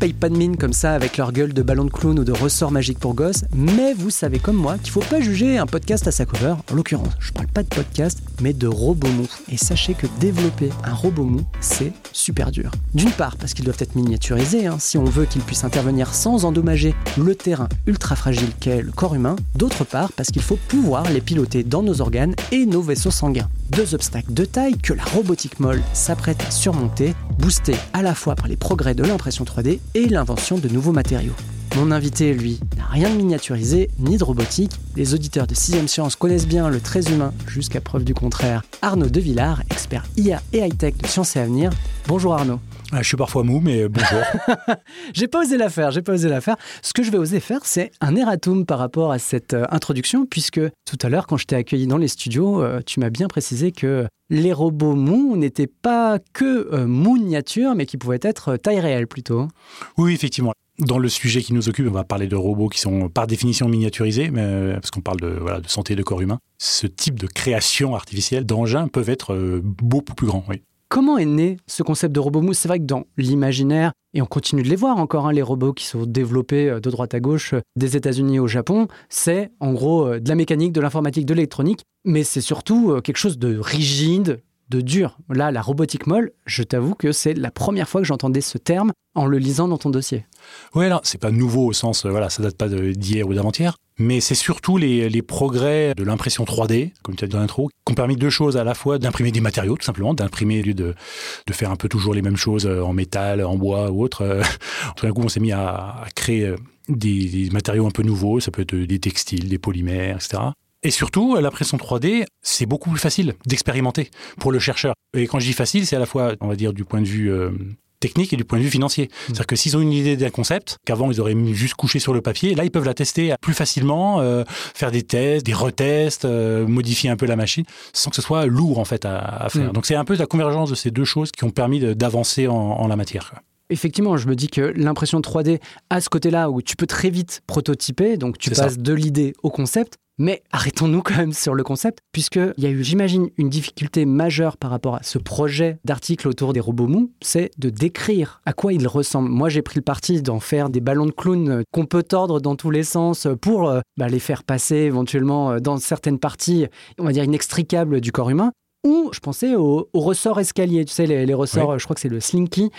payent pas de mine comme ça avec leur gueule de ballon de clown ou de ressort magique pour gosses, mais vous savez comme moi qu'il faut pas juger un podcast à sa cover. En l'occurrence, je parle pas de podcast, mais de robots mou. Et sachez que développer un robot mou, c'est super dur. D'une part, parce qu'ils doivent être miniaturisés, hein, si on veut qu'ils puissent intervenir sans endommager le terrain ultra fragile qu'est le corps humain. D'autre part, parce qu'il faut pouvoir les piloter dans nos organes et nos vaisseaux sanguins. Deux obstacles de taille que la robotique molle s'apprête à surmonter, boostés à la fois par les progrès de l'impression 3D et l'invention de nouveaux matériaux. Mon invité, lui, n'a rien de miniaturisé ni de robotique. Les auditeurs de 6ème Science connaissent bien le très humain, jusqu'à preuve du contraire. Arnaud Devillard, expert IA et high-tech de Sciences et Avenir. Bonjour Arnaud. Ah, je suis parfois mou, mais bonjour. j'ai pas osé la faire, j'ai pas osé la faire. Ce que je vais oser faire, c'est un erratum par rapport à cette euh, introduction, puisque tout à l'heure, quand je t'ai accueilli dans les studios, euh, tu m'as bien précisé que les robots mous n'étaient pas que euh, miniatures, mais qui pouvaient être taille réelle plutôt. Oui, effectivement. Dans le sujet qui nous occupe, on va parler de robots qui sont par définition miniaturisés, mais, parce qu'on parle de, voilà, santé de corps humain. Ce type de création artificielle d'engins peuvent être beaucoup plus grands. Comment est né ce concept de robot mou? C'est vrai que dans l'imaginaire, et on continue de les voir encore, hein, les robots qui sont développés euh, de droite à gauche euh, des États-Unis au Japon, c'est en gros euh, de la mécanique, de l'informatique, de l'électronique, mais c'est surtout quelque chose de rigide, de dur. Là, la robotique molle, je t'avoue que c'est la première fois que j'entendais ce terme en le lisant dans ton dossier. Oui, alors c'est pas nouveau au sens, voilà, ça date pas d'hier ou d'avant-hier, mais c'est surtout les, progrès de l'impression 3D, comme tu as dit dans l'intro, qui ont permis deux choses à la fois d'imprimer des matériaux, tout simplement, d'imprimer au lieu de, de faire un peu toujours les mêmes choses euh, en métal, en bois ou autre. Euh, tout d'un coup, on s'est mis à, créer euh, des, matériaux un peu nouveaux, ça peut être des textiles, des polymères, etc. Et surtout, l'impression 3D, c'est beaucoup plus facile d'expérimenter pour le chercheur. Et quand je dis facile, c'est à la fois, on va dire, du point de vue euh, technique et du point de vue financier. Mmh. C'est-à-dire que s'ils ont une idée d'un concept, qu'avant ils auraient juste couché sur le papier, là ils peuvent la tester plus facilement, euh, faire des tests, des retests, euh, modifier un peu la machine, sans que ce soit lourd en fait à, faire. Mmh. Donc c'est un peu la convergence de ces deux choses qui ont permis d'avancer en, en, la matière. Effectivement, je me dis que l'impression 3D a ce côté-là où tu peux très vite prototyper, donc tu passes de l'idée au concept, mais arrêtons-nous quand même sur le concept, puisqu'il y a eu, j'imagine, une difficulté majeure par rapport à ce projet d'article autour des robots mous, c'est de décrire à quoi ils ressemblent. Moi, j'ai pris le parti d'en faire des ballons de clown qu'on peut tordre dans tous les sens pour euh, bah, les faire passer éventuellement euh, dans certaines parties, on va dire, inextricables du corps humain. Ou je pensais au, ressort escalier, tu sais, les, ressorts, je crois que c'est le Slinky,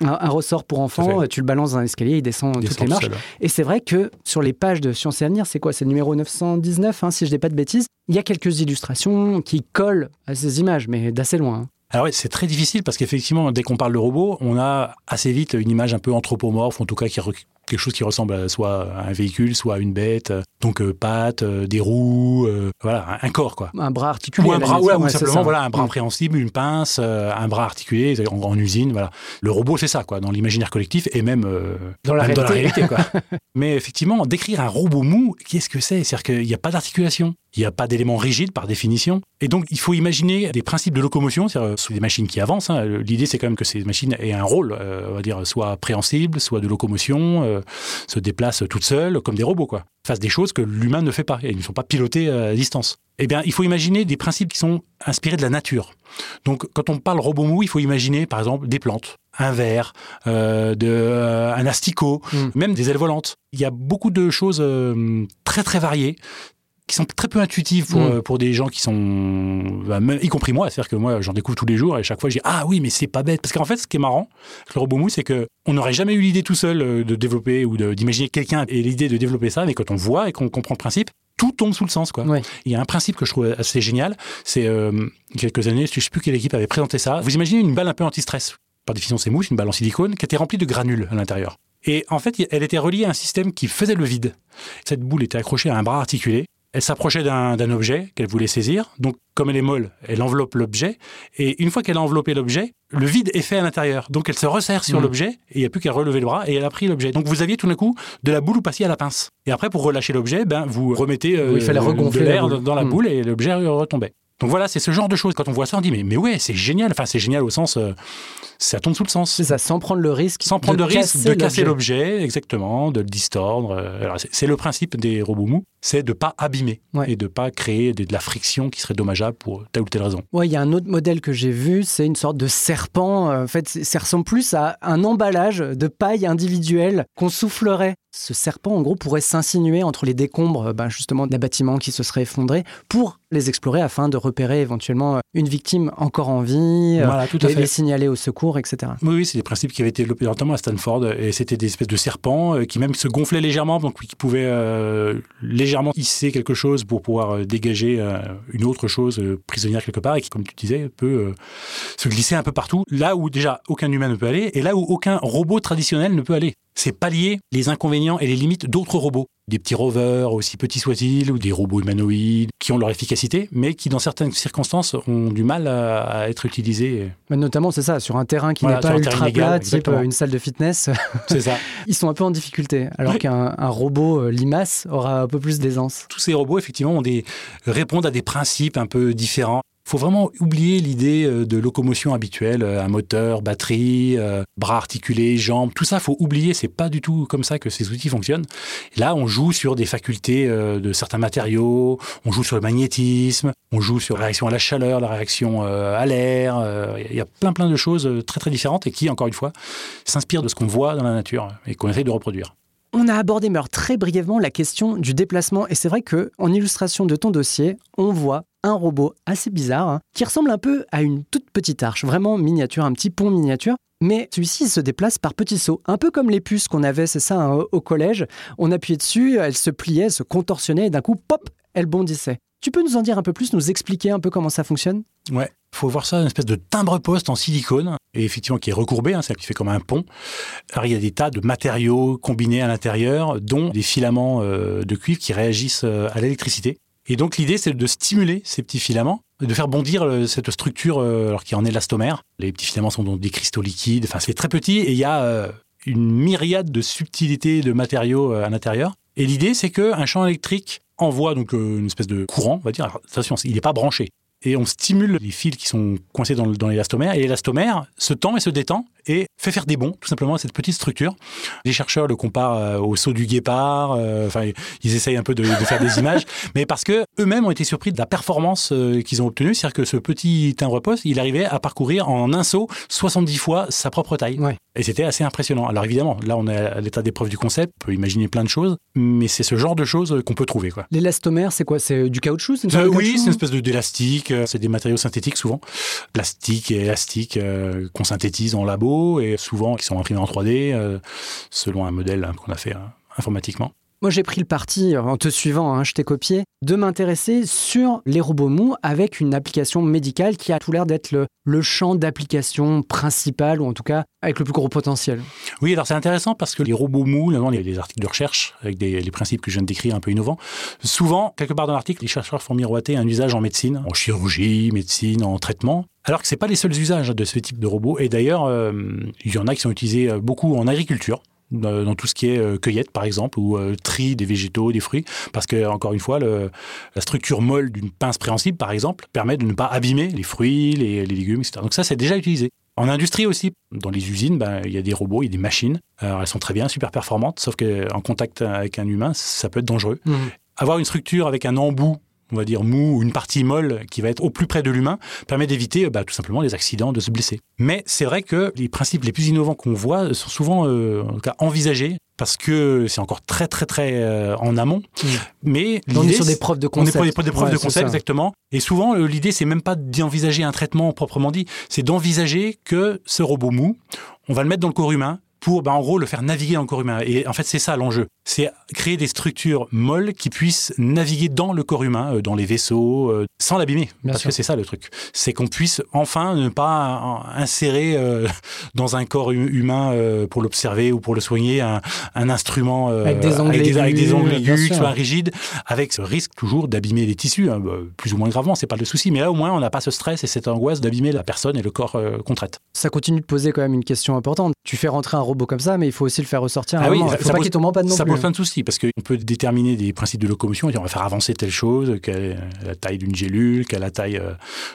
un, ressort pour enfants, tu le balances dans un escalier, il descend toutes les marches. Et c'est vrai que sur les pages de Science et Avenir, c'est quoi? C'est le numéro 919, hein, si je dis pas de bêtises, il y a quelques illustrations qui collent à ces images, mais d'assez loin. Hein. Alors oui, c'est très difficile parce qu'effectivement, dès qu'on parle de robot, on a assez vite une image un peu anthropomorphe, en tout cas qui quelque chose qui ressemble à soit à un véhicule, soit à une bête. Donc euh, pattes, euh, des roues, euh, voilà, un, corps quoi. Un bras articulé. Ou un bras, ouais, ou simplement voilà, un bras préhensible, une pince, un bras articulé en, usine, voilà. Le robot, c'est ça quoi, dans l'imaginaire collectif et même dans la réalité, quoi. Mais effectivement, décrire un robot mou, qu'est-ce que c'est? C'est-à-dire qu'il n'y a pas d'articulation. Il n'y a pas d'éléments rigides par définition. Et donc, il faut imaginer des principes de locomotion, c'est-à-dire sur des machines qui avancent. Hein. L'idée, c'est quand même que ces machines aient un rôle, on va dire, soit préhensible, soit de locomotion, se déplacent toutes seules, comme des robots, quoi. Fassent des choses que l'humain ne fait pas, et ils ne sont pas pilotés à distance. Eh bien, il faut imaginer des principes qui sont inspirés de la nature. Donc, quand on parle robot mou, il faut imaginer, par exemple, des plantes, un verre, euh, de, euh, un asticot, mm. même des ailes volantes. Il y a beaucoup de choses euh, très très variées qui sont très peu intuitives pour, mm. pour des gens qui sont, bah, y compris moi, c'est-à-dire que moi j'en découvre tous les jours et chaque fois je dis ah oui mais c'est pas bête parce qu'en fait ce qui est marrant avec le robot mou c'est que on n'aurait jamais eu l'idée tout seul euh, de développer ou d'imaginer quelqu'un et l'idée de développer ça mais quand on voit et qu'on comprend le principe tout tombe sous le sens. Quoi. Ouais. Il y a un principe que je trouve assez génial. C'est euh, quelques années, je ne sais plus quelle équipe avait présenté ça. Vous imaginez une balle un peu anti-stress. Par définition, c'est mousse, une balle en silicone qui était remplie de granules à l'intérieur. Et en fait, elle était reliée à un système qui faisait le vide. Cette boule était accrochée à un bras articulé. Elle s'approchait d'un d'un objet qu'elle voulait saisir. Donc, comme elle est molle, elle enveloppe l'objet. Et une fois qu'elle a enveloppé l'objet, le vide est fait à l'intérieur. Donc, elle se resserre sur Mhm. l'objet et il n'y a plus qu'à relever le bras et elle a pris l'objet. Donc, vous aviez tout d'un coup de la boule ou passiez à la pince. Et après, pour relâcher l'objet, ben, vous remettez euh, Oui, il fallait regonfler de la l'air dans la Mhm. boule et l'objet retombait. Donc voilà, c'est ce genre de choses. Quand on voit ça, on dit mais, mais ouais, c'est génial. Enfin, c'est génial au sens, euh, ça tombe sous le sens. C'est ça, sans prendre le risque. Sans prendre de, risque de casser l'objet. exactement, de le distordre. Euh, c'est- le principe des robots mous, c'est de pas abîmer Ouais. et de pas créer de, de la friction qui serait dommageable pour telle ou telle raison. Ouais, il y a un autre modèle que j'ai vu, c'est une sorte de serpent. Euh, En fait, ça ressemble plus à un emballage de paille individuelle qu'on soufflerait. Ce serpent, en gros, pourrait s'insinuer entre les décombres, euh, ben, justement, d'un bâtiment qui se serait effondré pour les explorer afin de repérer éventuellement euh, une victime encore en vie, euh, voilà, tout à les, signaler au secours, etc. Oui, oui, c'est des principes qui avaient été développés notamment à Stanford, et c'était des espèces de serpents qui même se gonflaient légèrement, donc qui pouvaient euh, légèrement hisser quelque chose pour pouvoir dégager euh, une autre chose euh, prisonnière quelque part, et qui, comme tu disais, peut se glisser un peu partout, là où déjà aucun humain ne peut aller, et là où aucun robot traditionnel ne peut aller. C'est pallier les inconvénients et les limites d'autres robots. Des petits rovers, aussi petits soient-ils, ou des robots humanoïdes, qui ont leur efficacité, mais qui, dans certaines circonstances, ont du mal à, à être utilisés. Mais notamment, c'est ça, sur un terrain qui Voilà, n'est pas ultra plat, type exactement. euh, une salle de fitness, C'est ça. ils sont un peu en difficulté. Alors Oui. qu'un un robot euh, limace aura un peu plus d'aisance. tous ces robots, effectivement, ont des, répondent à des principes un peu différents. Faut vraiment oublier l'idée euh, de locomotion habituelle, euh, un moteur, batterie, euh, bras articulés, jambes, tout ça, faut oublier. C'est pas du tout comme ça que ces outils fonctionnent. Là, on joue sur des facultés de certains matériaux, on joue sur le magnétisme, on joue sur la réaction à la chaleur, la réaction à l'air. Il y a plein plein de choses très très différentes et qui, encore une fois, s'inspirent de ce qu'on voit dans la nature et qu'on essaie de reproduire. On a abordé Meur très brièvement la question du déplacement et c'est vrai que en illustration de ton dossier, on voit un robot assez bizarre hein, qui ressemble un peu à une toute petite arche, vraiment miniature, un petit pont miniature. Mais celui-ci se déplace par petits sauts, un peu comme les puces qu'on avait, c'est ça, hein, au collège. On appuyait dessus, elle se pliait, se contorsionnait et d'un coup, pop, elle bondissait. Tu peux nous en dire un peu plus, nous expliquer un peu comment ça fonctionne? Ouais, faut voir ça une espèce de timbre-poste en silicone et effectivement qui est recourbé, hein, c'est qui fait comme un pont. Alors il y a des tas de matériaux combinés à l'intérieur, dont des filaments euh, de cuivre qui réagissent euh, à l'électricité. Et donc l'idée c'est de stimuler ces petits filaments, de faire bondir euh, cette structure euh, alors qui est en élastomère. Les petits filaments sont donc des cristaux liquides, enfin c'est très petit et il y a euh, une myriade de subtilités de matériaux à l'intérieur. Et l'idée c'est qu'un champ électrique envoie donc une espèce de courant, on va dire. Alors, attention, il n'est pas branché et on stimule les fils qui sont coincés dans l'élastomère, et l'élastomère se tend et se détend et fait faire des bonds, tout simplement, à cette petite structure. Les chercheurs le comparent euh, au saut du guépard, euh, enfin, ils essayent un peu de, de faire des images, mais parce que eux-mêmes ont été surpris de la performance euh, qu'ils ont obtenue, c'est-à-dire que ce petit timbre-poste, il arrivait à parcourir en un saut 70 fois sa propre taille. Ouais. Et c'était assez impressionnant. Alors évidemment, là, on est à l'état d'épreuve du concept, on peut imaginer plein de choses, mais c'est ce genre de choses qu'on peut trouver. L'élastomère, c'est quoi? C'est du caoutchouc? Euh, de oui, c'est une espèce de d'élastique. euh, C'est des matériaux synthétiques souvent, plastique et élastique euh, qu'on synthétise en labo et souvent qui sont imprimés en 3D euh, selon un modèle hein, qu'on a fait euh, informatiquement. Moi, j'ai pris le parti, en te suivant, hein, je t'ai copié, de m'intéresser sur les robots mous avec une application médicale qui a tout l'air d'être le, le champ d'application principal, ou en tout cas avec le plus gros potentiel. Oui, alors c'est intéressant parce que les robots mous, notamment les, les articles de recherche avec des, les principes que je viens de décrire un peu innovants, souvent, quelque part dans l'article, les chercheurs font miroiter un usage en médecine, en chirurgie, médecine, en traitement. Alors que c'est pas les seuls usages de ce type de robots. Et d'ailleurs, euh, il y en a qui sont utilisés euh, beaucoup en agriculture. Dans tout ce qui est euh, cueillette, par exemple, ou tri des végétaux, des fruits, parce que encore une fois, le, la structure molle d'une pince préhensible, par exemple, permet de ne pas abîmer les fruits, les, les légumes, etc. Donc ça, c'est déjà utilisé. En industrie aussi, dans les usines, ben, il y a des robots, il y a des machines. Alors, elles sont très bien, super performantes, sauf qu'en contact avec un humain, ça peut être dangereux. Avoir une structure avec un embout, on va dire mou, ou une partie molle qui va être au plus près de l'humain, permet d'éviter bah, tout simplement les accidents, de se blesser. Mais c'est vrai que les principes les plus innovants qu'on voit sont souvent euh, en tout cas, envisagés parce que c'est encore très très très euh, en amont. Mm. Mais On est sur des preuves de on est concept. pour des, preuves Ouais, de concept, exactement. Et souvent, euh, l'idée, c'est même pas d'envisager un traitement proprement dit, c'est d'envisager que ce robot mou, on va le mettre dans le corps humain, pour, ben, en gros, le faire naviguer dans le corps humain. Et en fait, c'est ça l'enjeu. C'est créer des structures molles qui puissent naviguer dans le corps humain, euh, dans les vaisseaux, euh, sans l'abîmer. Parce que c'est ça le truc. C'est qu'on puisse enfin ne pas insérer euh, dans un corps humain pour l'observer ou pour le soigner un, instrument avec des ongles aigus, avec des ongles aigus qui soit rigide, avec ce risque toujours d'abîmer les tissus, hein, bah, plus ou moins gravement, c'est pas le souci. Mais là, au moins, on n'a pas ce stress et cette angoisse d'abîmer la personne et le corps qu'on traite. Ça continue de poser quand même une question importante. Tu fais rentrer un robot comme ça, mais il faut aussi le faire ressortir. Ah oui, il faut pas qu'il tombe en panne non ça plus. pose plein de soucis parce qu'on peut déterminer des principes de locomotion et dire on va faire avancer telle chose, quelle est la taille d'une gélule, quelle est la taille euh,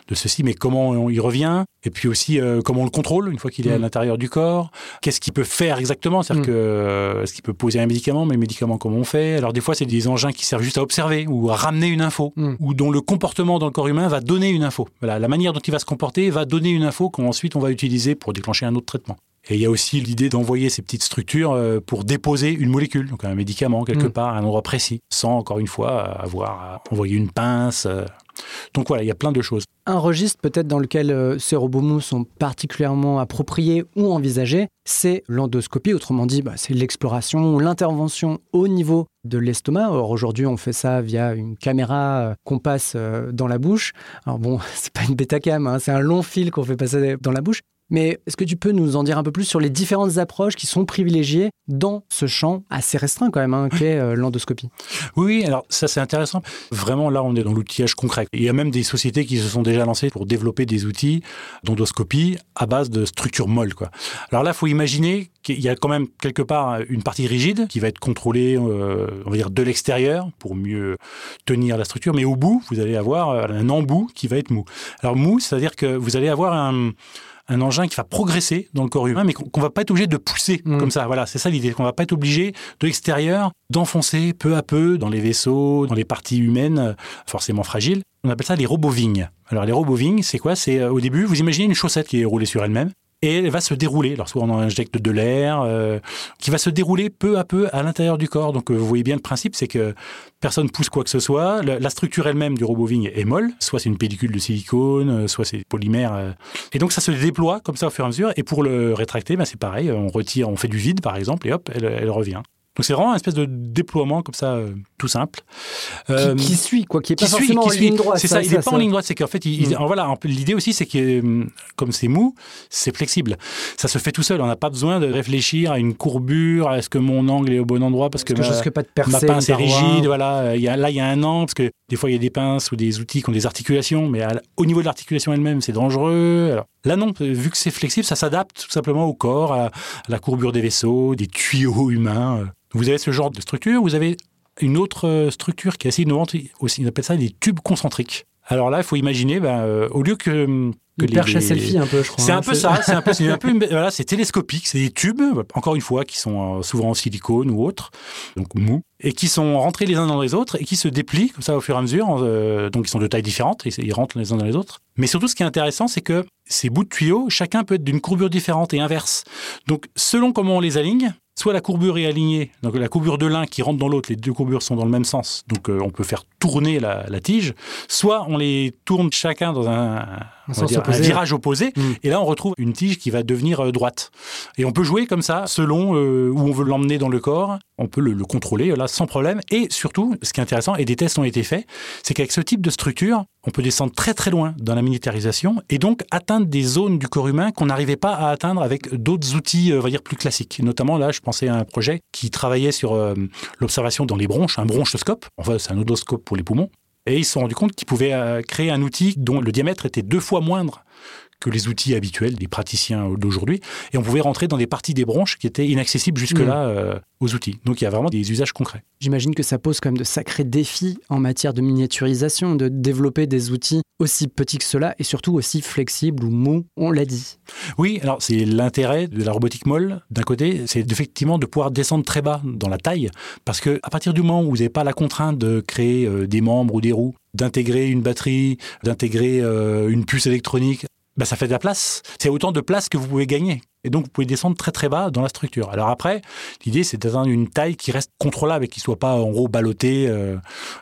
de ceci, mais comment on y revient? Et puis aussi euh, comment on le contrôle une fois qu'il est à mm. l'intérieur du corps? Qu'est-ce qu'il peut faire exactement? C'est-à-dire mm. que euh, est-ce qu'il peut poser un médicament, mais le médicament comment on fait? Alors des fois c'est des engins qui servent juste à observer ou à ramener une info mm. ou dont le comportement dans le corps humain va donner une info. Voilà, la manière dont il va se comporter va donner une info qu'ensuite on va utiliser pour déclencher un autre traitement. Et il y a aussi l'idée d'envoyer ces petites structures euh, pour déposer une molécule, donc un médicament quelque mm. part, à un endroit précis, sans encore une fois avoir à envoyer une pince. Euh. Donc voilà, il y a plein de choses. Un registre peut-être dans lequel euh, ces robots sont particulièrement appropriés ou envisagés, c'est l'endoscopie, autrement dit, bah, c'est l'exploration ou l'intervention au niveau de l'estomac. Or aujourd'hui, on fait ça via une caméra qu'on passe dans la bouche. Alors bon, c'est pas une bêta cam, hein, c'est un long fil qu'on fait passer dans la bouche. Mais est-ce que tu peux nous en dire un peu plus sur les différentes approches qui sont privilégiées dans ce champ assez restreint quand même, hein, qu'est euh, l'endoscopie? Oui, alors ça c'est intéressant. Vraiment là, on est dans l'outillage concret. Il y a même des sociétés qui se sont déjà lancées pour développer des outils d'endoscopie à base de structures molles. Quoi. Alors là, il faut imaginer qu'il y a quand même quelque part une partie rigide qui va être contrôlée, euh, on va dire, de l'extérieur pour mieux tenir la structure. Mais au bout, vous allez avoir un embout qui va être mou. Alors mou, c'est-à-dire que vous allez avoir un un engin qui va progresser dans le corps humain, mais qu'on va pas être obligé de pousser mm. comme ça. Voilà, c'est ça l'idée, qu'on va pas être obligé de l'extérieur d'enfoncer peu à peu dans les vaisseaux, dans les parties humaines euh, forcément fragiles. On appelle ça les robots vignes. Alors les robots vignes, c'est quoi? C'est euh, au début, vous imaginez une chaussette qui est roulée sur elle-même et elle va se dérouler. Alors soit on injecte de l'air, euh, qui va se dérouler peu à peu à l'intérieur du corps. Donc vous voyez bien le principe, c'est que personne pousse quoi que ce soit. La, structure elle-même du robot Vigne est molle, soit c'est une pellicule de silicone, euh, soit c'est polymère. Euh. Et donc ça se déploie comme ça au fur et à mesure. Et pour le rétracter, ben, c'est pareil, on retire, on fait du vide par exemple, et hop, elle revient. Donc c'est vraiment une espèce de déploiement comme ça, euh, tout simple. qui, euh, suit, quoi, qui est pas forcément en ligne droite. C'est ça, il n'est pas en ligne droite. C'est qu'en fait, il, mm. voilà, l'idée aussi, c'est que hum, comme c'est mou, c'est flexible. Ça se fait tout seul. On n'a pas besoin de réfléchir à une courbure, est-ce que mon angle est au bon endroit parce que, ma, pas de ma pince est rigide. Voilà, il y a, là il y a un angle parce que des fois il y a des pinces ou des outils qui ont des articulations, mais au niveau de l'articulation elle-même, c'est dangereux. Alors, là non, vu que c'est flexible, ça s'adapte tout simplement au corps, à, la courbure des vaisseaux, des tuyaux humains. Euh. Vous avez ce genre de structure, vous avez une autre euh, structure qui est assez innovante aussi, on appelle ça des tubes concentriques. Alors là, il faut imaginer, ben, euh, au lieu que que perche à selfie un peu, je crois. C'est un hein, peu ça, c'est un peu, un peu voilà, c'est télescopique, c'est des tubes, encore une fois, qui sont souvent en silicone ou autre, donc mou, et qui sont rentrés les uns dans les autres et qui se déplient comme ça au fur et à mesure, donc ils sont de tailles différentes et ils rentrent les uns dans les autres. Mais surtout, ce qui est intéressant, c'est que ces bouts de tuyaux, chacun peut être d'une courbure différente et inverse. Donc, selon comment on les aligne, soit la courbure est alignée, donc la courbure de l'un qui rentre dans l'autre, les deux courbures sont dans le même sens, donc euh, on peut faire tourner la, tige, soit on les tourne chacun dans un, virage opposé, mm. et là on retrouve une tige qui va devenir euh, droite. Et on peut jouer comme ça, selon euh, où on veut l'emmener dans le corps, on peut le, contrôler là sans problème. Et surtout, ce qui est intéressant, et des tests ont été faits, c'est qu'avec ce type de structure, on peut descendre très très loin dans la militarisation et donc atteindre des zones du corps humain qu'on n'arrivait pas à atteindre avec d'autres outils, on va dire, plus classiques. Notamment là, je pensais à un projet qui travaillait sur euh, l'observation dans les bronches, un bronchoscope. Enfin, c'est un odoscope pour les poumons. Et ils se sont rendus compte qu'ils pouvaient euh, créer un outil dont le diamètre était deux fois moindre que les outils habituels des praticiens d'aujourd'hui. Et on pouvait rentrer dans des parties des bronches qui étaient inaccessibles jusque-là mm. euh, aux outils. Donc il y a vraiment des usages concrets. J'imagine que ça pose quand même de sacrés défis en matière de miniaturisation, de développer des outils aussi petits que cela et surtout aussi flexibles ou mous, on l'a dit. Oui, alors c'est l'intérêt de la robotique molle, d'un côté, c'est effectivement de pouvoir descendre très bas dans la taille, parce que à partir du moment où vous n'avez pas la contrainte de créer euh, des membres ou des roues, d'intégrer une batterie, d'intégrer euh, une puce électronique bah, ça fait de la place. C'est autant de place que vous pouvez gagner. Et donc, vous pouvez descendre très très bas dans la structure. Alors après, l'idée, c'est d'atteindre une taille qui reste contrôlable et qui ne soit pas en gros ballotté euh,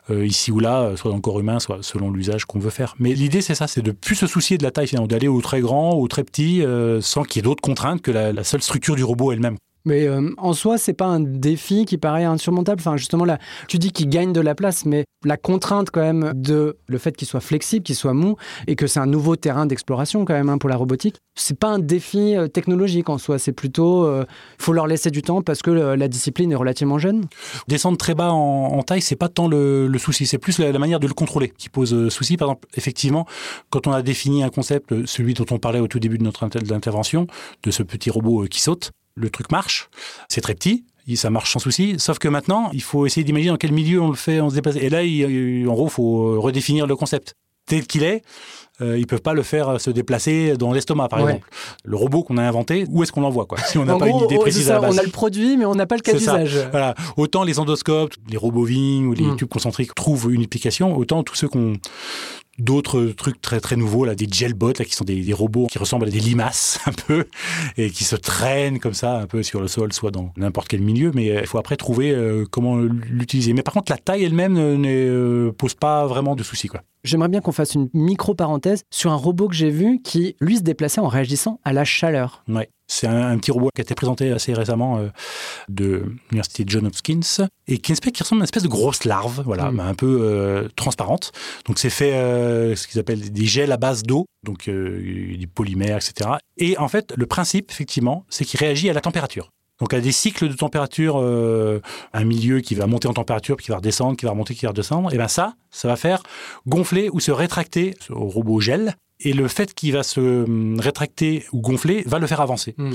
euh, ici ou là, soit dans le corps humain, soit selon l'usage qu'on veut faire. Mais l'idée, c'est ça, c'est de plus se soucier de la taille finalement, d'aller au très grand, au très petit, euh, sans qu'il y ait d'autres contraintes que la, seule structure du robot elle-même. Mais euh, en soi, c'est pas un défi qui paraît insurmontable. Enfin, justement, là, tu dis qu'il gagne de la place, mais la contrainte quand même de le fait qu'il soit flexible, qu'il soit mou, et que c'est un nouveau terrain d'exploration quand même hein, pour la robotique, c'est pas un défi euh, technologique en soi. C'est plutôt, il faut leur laisser du temps parce que la discipline est relativement jeune. Descendre très bas en, taille, c'est pas tant le, souci, c'est plus la, manière de le contrôler qui pose souci. Par exemple, effectivement, quand on a défini un concept, celui dont on parlait au tout début de notre intervention, de ce petit robot qui saute le truc marche, c'est très petit, ça marche sans souci. Sauf que maintenant, il faut essayer d'imaginer dans quel milieu on le fait, on se déplace. Et là, en gros, il faut redéfinir le concept. Tel qu'il est, euh, ils peuvent pas le faire se déplacer dans l'estomac, par exemple. Le robot qu'on a inventé, où est-ce qu'on l'envoie quoi Si on n'a pas une idée précise à la base. On a le produit, mais on n'a pas le cas d'usage. Voilà. Autant les endoscopes, les robots ou les hmm. tubes concentriques trouvent une application, autant tous ceux qu'on d'autres trucs très très nouveaux là des gelbots là qui sont des, robots qui ressemblent à des limaces un peu et qui se traînent comme ça un peu sur le sol soit dans n'importe quel milieu mais euh, il faut après trouver euh, comment l'utiliser. Mais par contre la taille elle-même ne euh, pose pas vraiment de soucis quoi J'aimerais bien qu'on fasse une micro-parenthèse sur un robot que j'ai vu qui, lui, se déplaçait en réagissant à la chaleur. Ouais. C'est un, petit robot qui a été présenté assez récemment euh, de l'université John Hopkins et qui, qui ressemble à une espèce de grosse larve, voilà, mm. un peu euh, transparente. Donc c'est fait euh, ce qu'ils appellent des gels à base d'eau, donc du polymère, etc. Et en fait, le principe, effectivement, c'est qu'il réagit à la température. Donc à des cycles de température, un milieu qui va monter en température, puis qui va redescendre, qui va remonter, qui va redescendre, et bien ça, ça va faire gonfler ou se rétracter au robot gel et le fait qu'il va se hum, rétracter ou gonfler va le faire avancer. Hmm.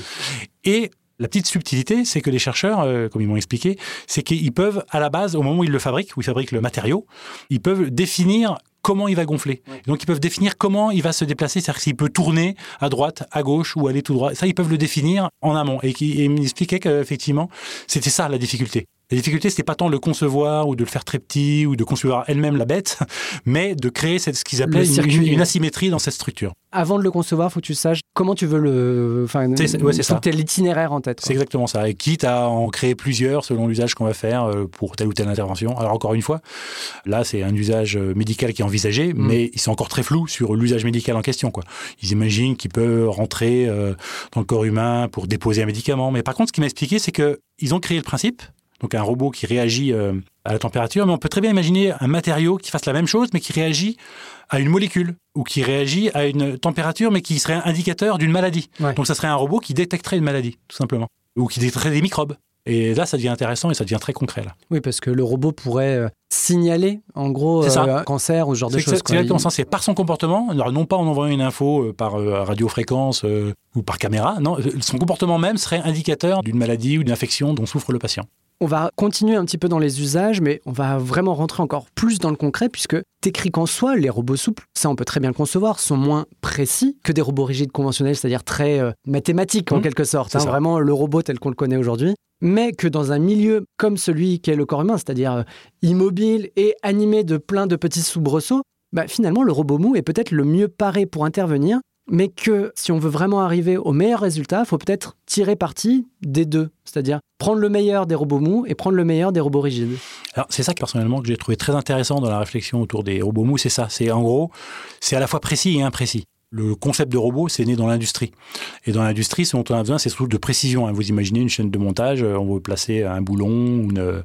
Et la petite subtilité, c'est que les chercheurs, euh, comme ils m'ont expliqué, c'est qu'ils peuvent, à la base, au moment où ils le fabriquent, où ils fabriquent le matériau, ils peuvent définir comment il va gonfler. Donc ils peuvent définir comment il va se déplacer, c'est-à-dire s'il peut tourner à droite, à gauche ou aller tout droit. Ça, ils peuvent le définir en amont. Et, et ils m'expliquaient qu'effectivement, c'était ça la difficulté. La difficulté, c'était pas tant de le concevoir ou de le faire très petit ou de concevoir elle-même la bête, mais de créer ce qu'ils appelaient une, asymétrie dans cette structure. Avant de le concevoir, faut que tu saches comment tu veux le. Enfin, c'est ouais. Tu l'itinéraire en tête. C'est exactement ça. Et quitte à en créer plusieurs selon l'usage qu'on va faire euh, pour telle ou telle intervention. Alors encore une fois, là, c'est un usage euh, médical qui est envisagé, mm. mais ils sont encore très flous sur l'usage médical en question. Quoi. Ils imaginent qu'il peut rentrer euh, dans le corps humain pour déposer un médicament. Mais par contre, ce qui m'a expliqué, c'est que ils ont créé le principe, donc un robot qui réagit euh, à la température, mais on peut très bien imaginer un matériau qui fasse la même chose, mais qui réagit à une molécule, ou qui réagit à une température, mais qui serait un indicateur d'une maladie. Donc ça serait un robot qui détecterait une maladie, tout simplement, ou qui détecterait des microbes. Et là, ça devient intéressant et ça devient très concret. Là. Oui, parce que le robot pourrait euh, signaler, en gros, un euh, cancer ou ce genre de choses. C'est exactement ça. C'est par son comportement, non pas en envoyant une info par radiofréquence ou par caméra, non, son comportement même serait indicateur d'une maladie ou d'une infection dont souffre le patient. On va continuer un petit peu dans les usages, mais on va vraiment rentrer encore plus dans le concret, puisque t'écris qu'en soi, les robots souples, ça on peut très bien le concevoir, sont moins précis que des robots rigides conventionnels, c'est-à-dire très euh, mathématiques en mmh. quelque sorte, hein, vraiment le robot tel qu'on le connaît aujourd'hui, mais que dans un milieu comme celui qu'est le corps humain, c'est-à-dire euh, immobile et animé de plein de petits soubresauts, bah, finalement le robot mou est peut-être le mieux paré pour intervenir mais que si on veut vraiment arriver au meilleur résultat, il faut peut-être tirer parti des deux, c'est-à-dire prendre le meilleur des robots mous et prendre le meilleur des robots rigides. Alors c'est ça que personnellement que j'ai trouvé très intéressant dans la réflexion autour des robots mous, c'est ça, c'est en gros, c'est à la fois précis et imprécis. Le concept de robot, c'est né dans l'industrie. Et dans l'industrie, ce dont on a besoin, c'est surtout de précision. Hein. Vous imaginez une chaîne de montage, euh, on veut placer un boulon, il euh,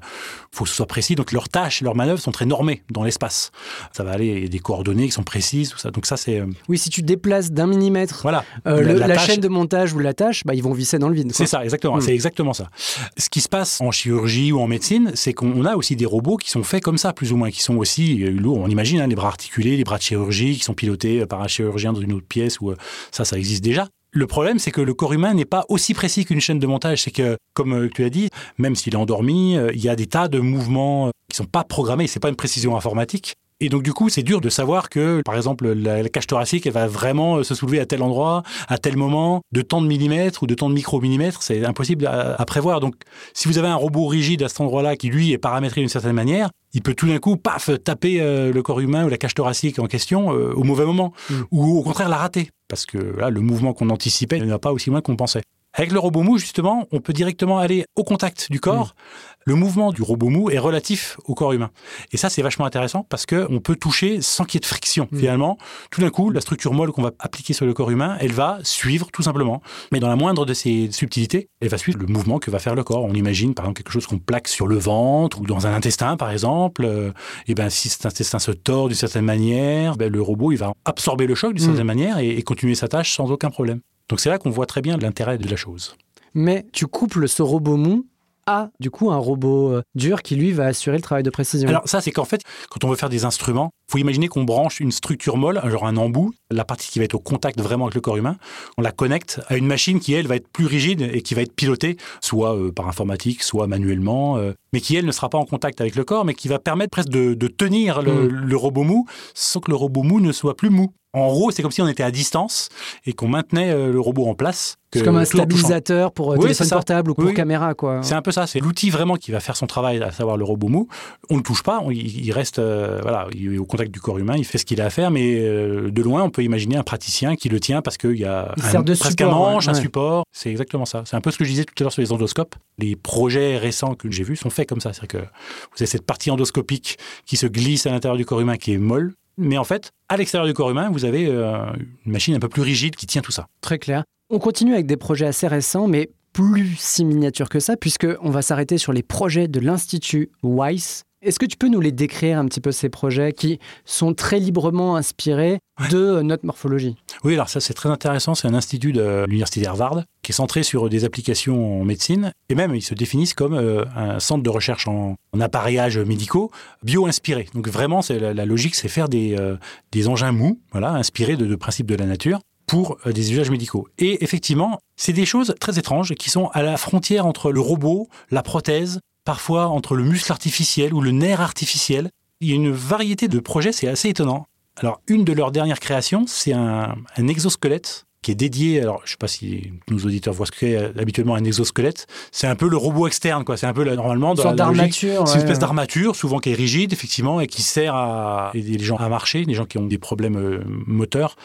faut que ce soit précis. Donc leurs tâches, leurs manœuvres sont très normées dans l'espace. Ça va aller, il y a des coordonnées qui sont précises, tout ça. Donc ça, c'est... Euh, oui, si tu déplaces d'un millimètre voilà. la, chaîne de montage ou la tâche, bah, ils vont visser dans le vide. C'est ça, exactement. Hmm. C'est exactement ça. Ce qui se passe en chirurgie ou en médecine, c'est qu'on a aussi des robots qui sont faits comme ça, plus ou moins, qui sont aussi lourds. On imagine hein, les bras articulés, les bras de chirurgie, qui sont pilotés par un chirurgien dans une autre pièce ou ça, ça existe déjà. Le problème, c'est que le corps humain n'est pas aussi précis qu'une chaîne de montage. C'est que, comme euh, tu as dit, même s'il est endormi, euh, il y a des tas de mouvements euh, qui sont pas programmés. C'est pas une précision informatique. Et donc du coup, c'est dur de savoir que, par exemple, la, cage thoracique, elle va vraiment se soulever à tel endroit, à tel moment, de tant de millimètres ou de tant de micromillimètres. C'est impossible à, prévoir. Donc, si vous avez un robot rigide à cet endroit-là qui lui est paramétré d'une certaine manière, il peut tout d'un coup, paf, taper le corps humain ou la cage thoracique en question au mauvais moment, mm. ou au contraire la rater, parce que là, le mouvement qu'on anticipait ne va pas aussi loin qu'on pensait. Avec le robot mou, justement, on peut directement aller au contact du corps. Le mouvement du robot mou est relatif au corps humain. Et ça, c'est vachement intéressant parce qu'on peut toucher sans qu'il y ait de friction. Mm. Finalement, tout d'un coup, la structure molle qu'on va appliquer sur le corps humain, elle va suivre tout simplement. Mais dans la moindre de ses subtilités, elle va suivre le mouvement que va faire le corps. On imagine, par exemple, quelque chose qu'on plaque sur le ventre ou dans un intestin, par exemple. Euh, et ben, si cet intestin se tord d'une certaine manière, ben, le robot, il va absorber le choc d'une Mm. certaine manière et, et continuer sa tâche sans aucun problème. Donc c'est là qu'on voit très bien l'intérêt de la chose. Mais tu couples ce robot mou à, du coup, un robot euh, dur qui, lui, va assurer le travail de précision. Alors ça, c'est qu'en fait, quand on veut faire des instruments, faut imaginer qu'on branche une structure molle, genre un embout, la partie qui va être au contact vraiment avec le corps humain, on la connecte à une machine qui, elle, va être plus rigide et qui va être pilotée, soit euh, par informatique, soit manuellement, euh, mais qui, elle, ne sera pas en contact avec le corps, mais qui va permettre presque de, de tenir le, le robot mou sans que le robot mou ne soit plus mou. En gros, c'est comme si on était à distance et qu'on maintenait euh, le robot en place. c'est comme un stabilisateur pour Oui, téléphone portable ou pour Oui. caméra, quoi. C'est un peu ça, c'est l'outil vraiment qui va faire son travail, à savoir le robot mou. On ne le touche pas, on- il reste euh, voilà, il est au contact du corps humain, il fait ce qu'il a à faire, mais euh, de loin, on peut imaginer un praticien qui le tient parce qu'il y a Il un, sert de presque support, un manche, ouais, un support. C'est exactement ça. C'est un peu ce que je disais tout à l'heure sur les endoscopes. Les projets récents que j'ai vus sont faits comme ça. C'est-à-dire que vous avez cette partie endoscopique qui se glisse à l'intérieur du corps humain qui est molle. Mais en fait, à l'extérieur du corps humain, vous avez euh, une machine un peu plus rigide qui tient tout ça. Très clair. On continue avec des projets assez récents, mais plus si miniatures que ça, puisqu'on va s'arrêter sur les projets de l'Institut Weiss. Est-ce que tu peux nous les décrire un petit peu, ces projets qui sont très librement inspirés de notre morphologie? Oui, alors ça c'est très intéressant. C'est un institut de l'université d'Harvard qui est centré sur des applications en médecine et même ils se définissent comme euh, un centre de recherche en, en appareillages médicaux bio-inspirés. Donc vraiment, c'est la, la logique, c'est faire des, euh, des engins mous, voilà, inspirés de, de principes de la nature pour euh, des usages médicaux. Et effectivement, c'est des choses très étranges qui sont à la frontière entre le robot, la prothèse, parfois entre le muscle artificiel ou le nerf artificiel. Il y a une variété de projets, c'est assez étonnant. Alors, une de leurs dernières créations, c'est un, exosquelette qui est dédié. Alors, je ne sais pas si nos auditeurs voient ce qu'est euh, habituellement un exosquelette. C'est un peu le robot externe, quoi. C'est un peu normalement dans d'armature. c'est une ouais. espèce d'armature, souvent qui est rigide, effectivement, et qui sert à aider les gens à marcher, les gens qui ont des problèmes euh, moteurs.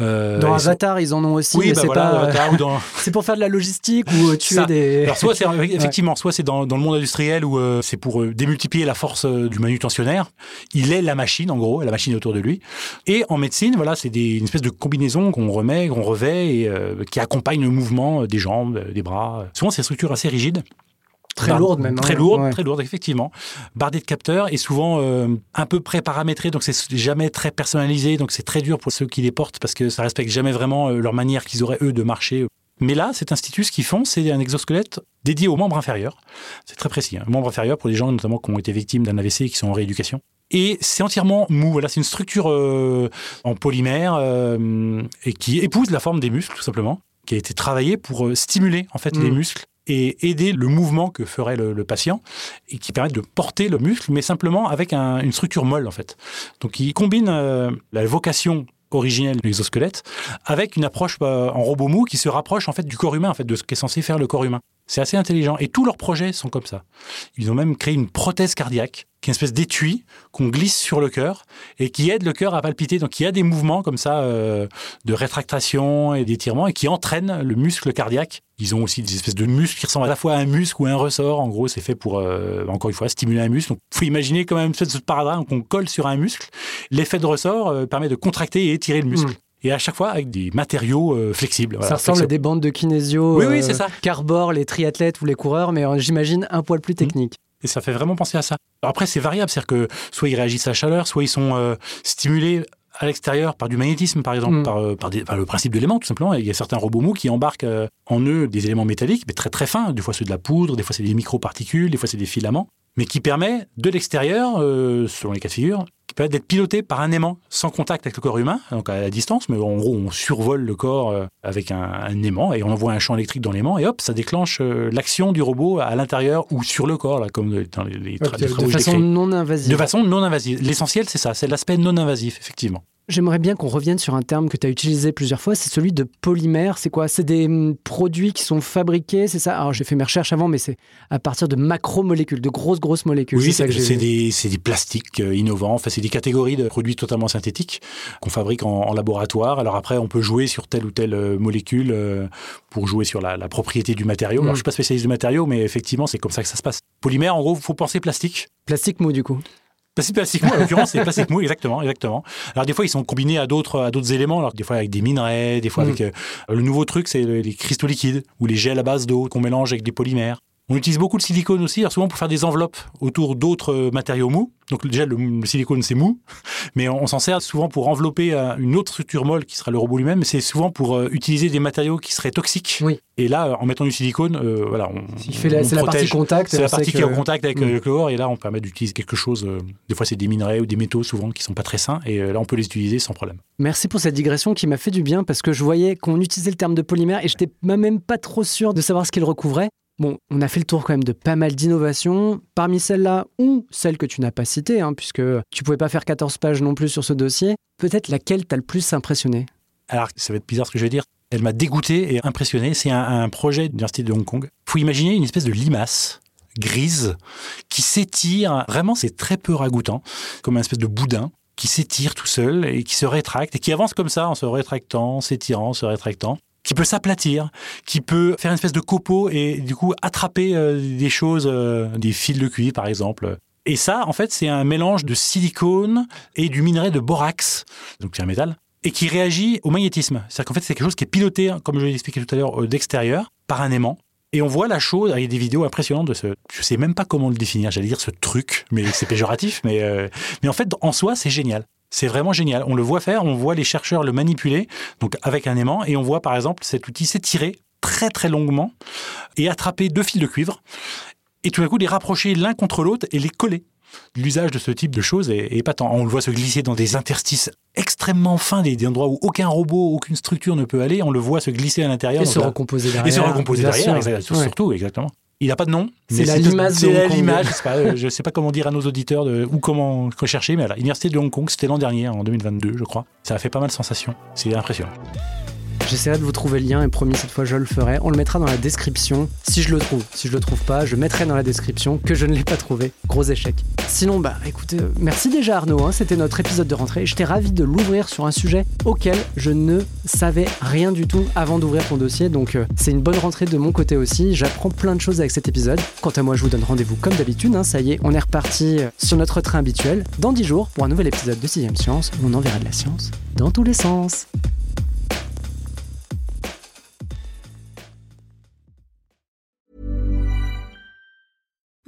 Euh, Dans Avatar, ils en ont aussi, oui, bah c'est voilà, pas- Avatar ou dans, c'est pour faire de la logistique ou euh, tuer Ça. des... Alors soit c'est effectivement, soit c'est dans, dans le monde industriel où euh, c'est pour démultiplier la force du manutentionnaire. Il est la machine en gros, la machine autour de lui. Et en médecine, voilà, c'est des, une espèce de combinaison qu'on remet, qu'on et euh, qui accompagne le mouvement euh, des jambes, euh, des bras. Souvent c'est des structures assez rigides. Très Bar- lourde même. Très hein. lourde, Ouais. très lourde, effectivement. Bardée de capteurs et souvent euh, un peu pré-paramétré, donc c'est jamais très personnalisé, donc c'est très dur pour ceux qui les portent parce que ça respecte jamais vraiment leur manière qu'ils auraient eux de marcher. Mais là, cet institut, ce qu'ils font, c'est un exosquelette dédié aux membres inférieurs. C'est très précis. Un membre inférieur pour les gens notamment qui ont été victimes d'un AVC et qui sont en rééducation. Et c'est entièrement mou. Voilà, c'est une structure euh, en polymère euh, et qui épouse la forme des muscles, tout simplement, qui a été travaillée pour euh, stimuler en fait Mm. les muscles et aider le mouvement que ferait le, le patient et qui permet de porter le muscle, mais simplement avec un- une structure molle en fait. Donc il combine la vocation originelle de l'exosquelette avec une approche en robot mou qui se rapproche en fait du corps humain, en fait, de ce qu'est censé faire le corps humain. C'est assez intelligent. Et tous leurs projets sont comme ça. Ils ont même créé une prothèse cardiaque, qui est une espèce d'étui qu'on glisse sur le cœur et qui aide le cœur à palpiter. Donc il y a des mouvements comme ça euh, de rétractation et d'étirement et qui entraînent le muscle cardiaque. Ils ont aussi des espèces de muscles qui ressemblent à la fois à un muscle ou à un ressort. En gros, c'est fait pour, euh, encore une fois, stimuler un muscle. Donc il faut imaginer quand même une espèce de sparadrap qu'on colle sur un muscle. L'effet de ressort euh, permet de contracter et étirer le muscle. Mm. Et à chaque fois avec des matériaux euh, flexibles. Ça ressemble à des bandes de kinésio Oui, oui, euh, c'est ça. qu'arborent les triathlètes ou les coureurs, mais euh, j'imagine un poil plus technique. Et ça fait vraiment penser à ça. Après, c'est variable, c'est-à-dire que soit ils réagissent à la chaleur, soit ils sont stimulés à l'extérieur par du magnétisme, par exemple, Mm. par, par, des- par le principe de l'élément, tout simplement. Il y a certains robots mous qui embarquent euh, en eux des éléments métalliques, mais très très fins. Des fois, c'est de la poudre, des fois, c'est des microparticules, des fois, c'est des filaments, mais qui permet de l'extérieur, euh, selon les cas de figure, qui permet d'être piloté par un aimant sans contact avec le corps humain, donc à la distance, mais en gros, on survole le corps euh, avec un, un aimant et on envoie un champ électrique dans l'aimant et hop, ça déclenche euh, l'action du robot à l'intérieur ou sur le corps, là, comme dans les, les tra- les de travaux façon non invasive. De façon non invasive. L'essentiel, c'est ça, c'est l'aspect non invasif, effectivement. J'aimerais bien qu'on revienne sur un terme que tu as utilisé plusieurs fois, c'est celui de polymère. C'est quoi? C'est des hum, produits qui sont fabriqués, c'est ça? Alors j'ai fait mes recherches avant, mais c'est à partir de macromolécules, de grosses, grosses molécules. Oui, c'est que des, c'est des plastiques euh, innovants. Enfin, c'est des catégories de produits totalement synthétiques qu'on fabrique en, en laboratoire. Alors après, on peut jouer sur telle ou telle euh, molécule euh, pour jouer sur la, la propriété du matériau. Mm. Alors, je suis pas spécialiste du matériau, mais effectivement, c'est comme ça que ça se passe. Polymère, en gros, faut penser plastique. Plastique mou, du coup. Plastique, plastique mou, en l'occurrence, c'est plastique mou, exactement, exactement. Alors des fois, ils sont combinés à d'autres, à d'autres éléments. Alors des fois avec des minerais, des fois Mm. avec euh, le nouveau truc, c'est le- les cristaux liquides ou les gels à base d'eau qu'on mélange avec des polymères. On utilise beaucoup le silicone aussi, alors souvent pour faire des enveloppes autour d'autres euh, matériaux mous. Donc déjà, le, le silicone, c'est mou, mais on, on s'en sert souvent pour envelopper euh, une autre structure molle qui sera le robot lui-même. mais C'est souvent pour euh, utiliser des matériaux qui seraient toxiques. Oui. Et là, en mettant du silicone, euh, voilà, on, fait la- c'est la partie contact. C'est la partie qui est en contact avec Mm. le chlore et là on permet d'utiliser quelque chose. euh, des fois c'est des minerais ou des métaux souvent qui sont pas très sains et là on peut les utiliser sans problème. Merci pour cette digression qui m'a fait du bien parce que je voyais qu'on utilisait le terme de polymère et j'étais même pas trop sûr de savoir ce qu'il recouvrait. Bon, on a fait le tour quand même de pas mal d'innovations. Parmi celles-là ou celles que tu n'as pas citées, hein, puisque tu pouvais pas faire 14 pages non plus sur ce dossier, peut-être laquelle t'a le plus impressionné? Alors ça va être bizarre ce que je vais dire. Elle m'a dégoûté et impressionné. C'est un, projet de l'université de Hong Kong. Faut imaginer une espèce de limace grise qui s'étire. Vraiment c'est très peu ragoûtant, comme un espèce de boudin qui s'étire tout seul et qui se rétracte et qui avance comme ça en se rétractant, s'étirant, se rétractant qui peut s'aplatir, qui peut faire une espèce de copeau et du coup attraper euh, des choses, euh, des fils de cuivre par exemple. Et ça, en fait, c'est un mélange de silicone et du minerai de borax, donc c'est un métal, et qui réagit au magnétisme. C'est-à-dire qu'en fait, c'est quelque chose qui est piloté, comme je l'ai expliqué tout à l'heure, euh, d'extérieur, par un aimant. Et on voit la chose avec des vidéos impressionnantes de ce. Je sais même pas comment le définir. J'allais dire ce truc, mais c'est péjoratif. Mais mais en fait, en soi, c'est génial. C'est vraiment génial. On le voit faire, on voit les chercheurs le manipuler, donc avec un aimant, et on voit par exemple cet outil s'étirer très très longuement et attraper deux fils de cuivre, et tout d'un coup les rapprocher l'un contre l'autre et les coller. L'usage de ce type de choses est, épatant. On le voit se glisser dans des interstices extrêmement fins, des, des endroits où aucun robot, aucune structure ne peut aller. On le voit se glisser à l'intérieur. Et se recomposer et derrière. se recomposer derrière, sûr. exact- Ouais. surtout, exactement. Il n'a pas de nom. C'est la limace C'est la je sais pas, euh, sais pas comment dire à nos auditeurs de, ou comment rechercher, mais à l'Université de Hong Kong, c'était l'an dernier, en 2022, je crois. Ça a fait pas mal de sensations. C'est impressionnant. J'essaierai de vous trouver le lien et promis cette fois je le ferai. On le mettra dans la description si je le trouve. Si je le trouve pas, je mettrai dans la description que je ne l'ai pas trouvé. Gros échec. Sinon, bah écoutez, euh, merci déjà Arnaud. hein. C'était notre épisode de rentrée. J'étais ravi de l'ouvrir sur un sujet auquel je ne savais rien du tout avant d'ouvrir ton dossier. Donc euh, c'est une bonne rentrée de mon côté aussi. J'apprends plein de choses avec cet épisode. Quant à moi, je vous donne rendez-vous comme d'habitude. hein. Ça y est, on est reparti euh, sur notre train habituel dans 10 jours pour un nouvel épisode de 6ème Science où on enverra de la science dans tous les sens.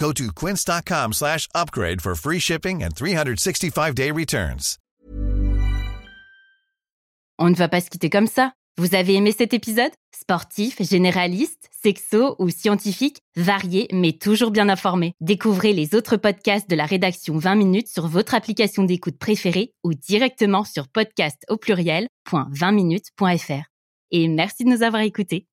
Go to quince.com slash upgrade for free shipping and 365-day returns. On ne va pas se quitter comme ça. Vous avez aimé cet épisode? Sportif, généraliste, sexo ou scientifique, varié mais toujours bien informé. Découvrez les autres podcasts de la rédaction 20 minutes sur votre application d'écoute préférée ou directement sur podcast au pluriel.20minutes.fr. Et merci de nous avoir écoutés.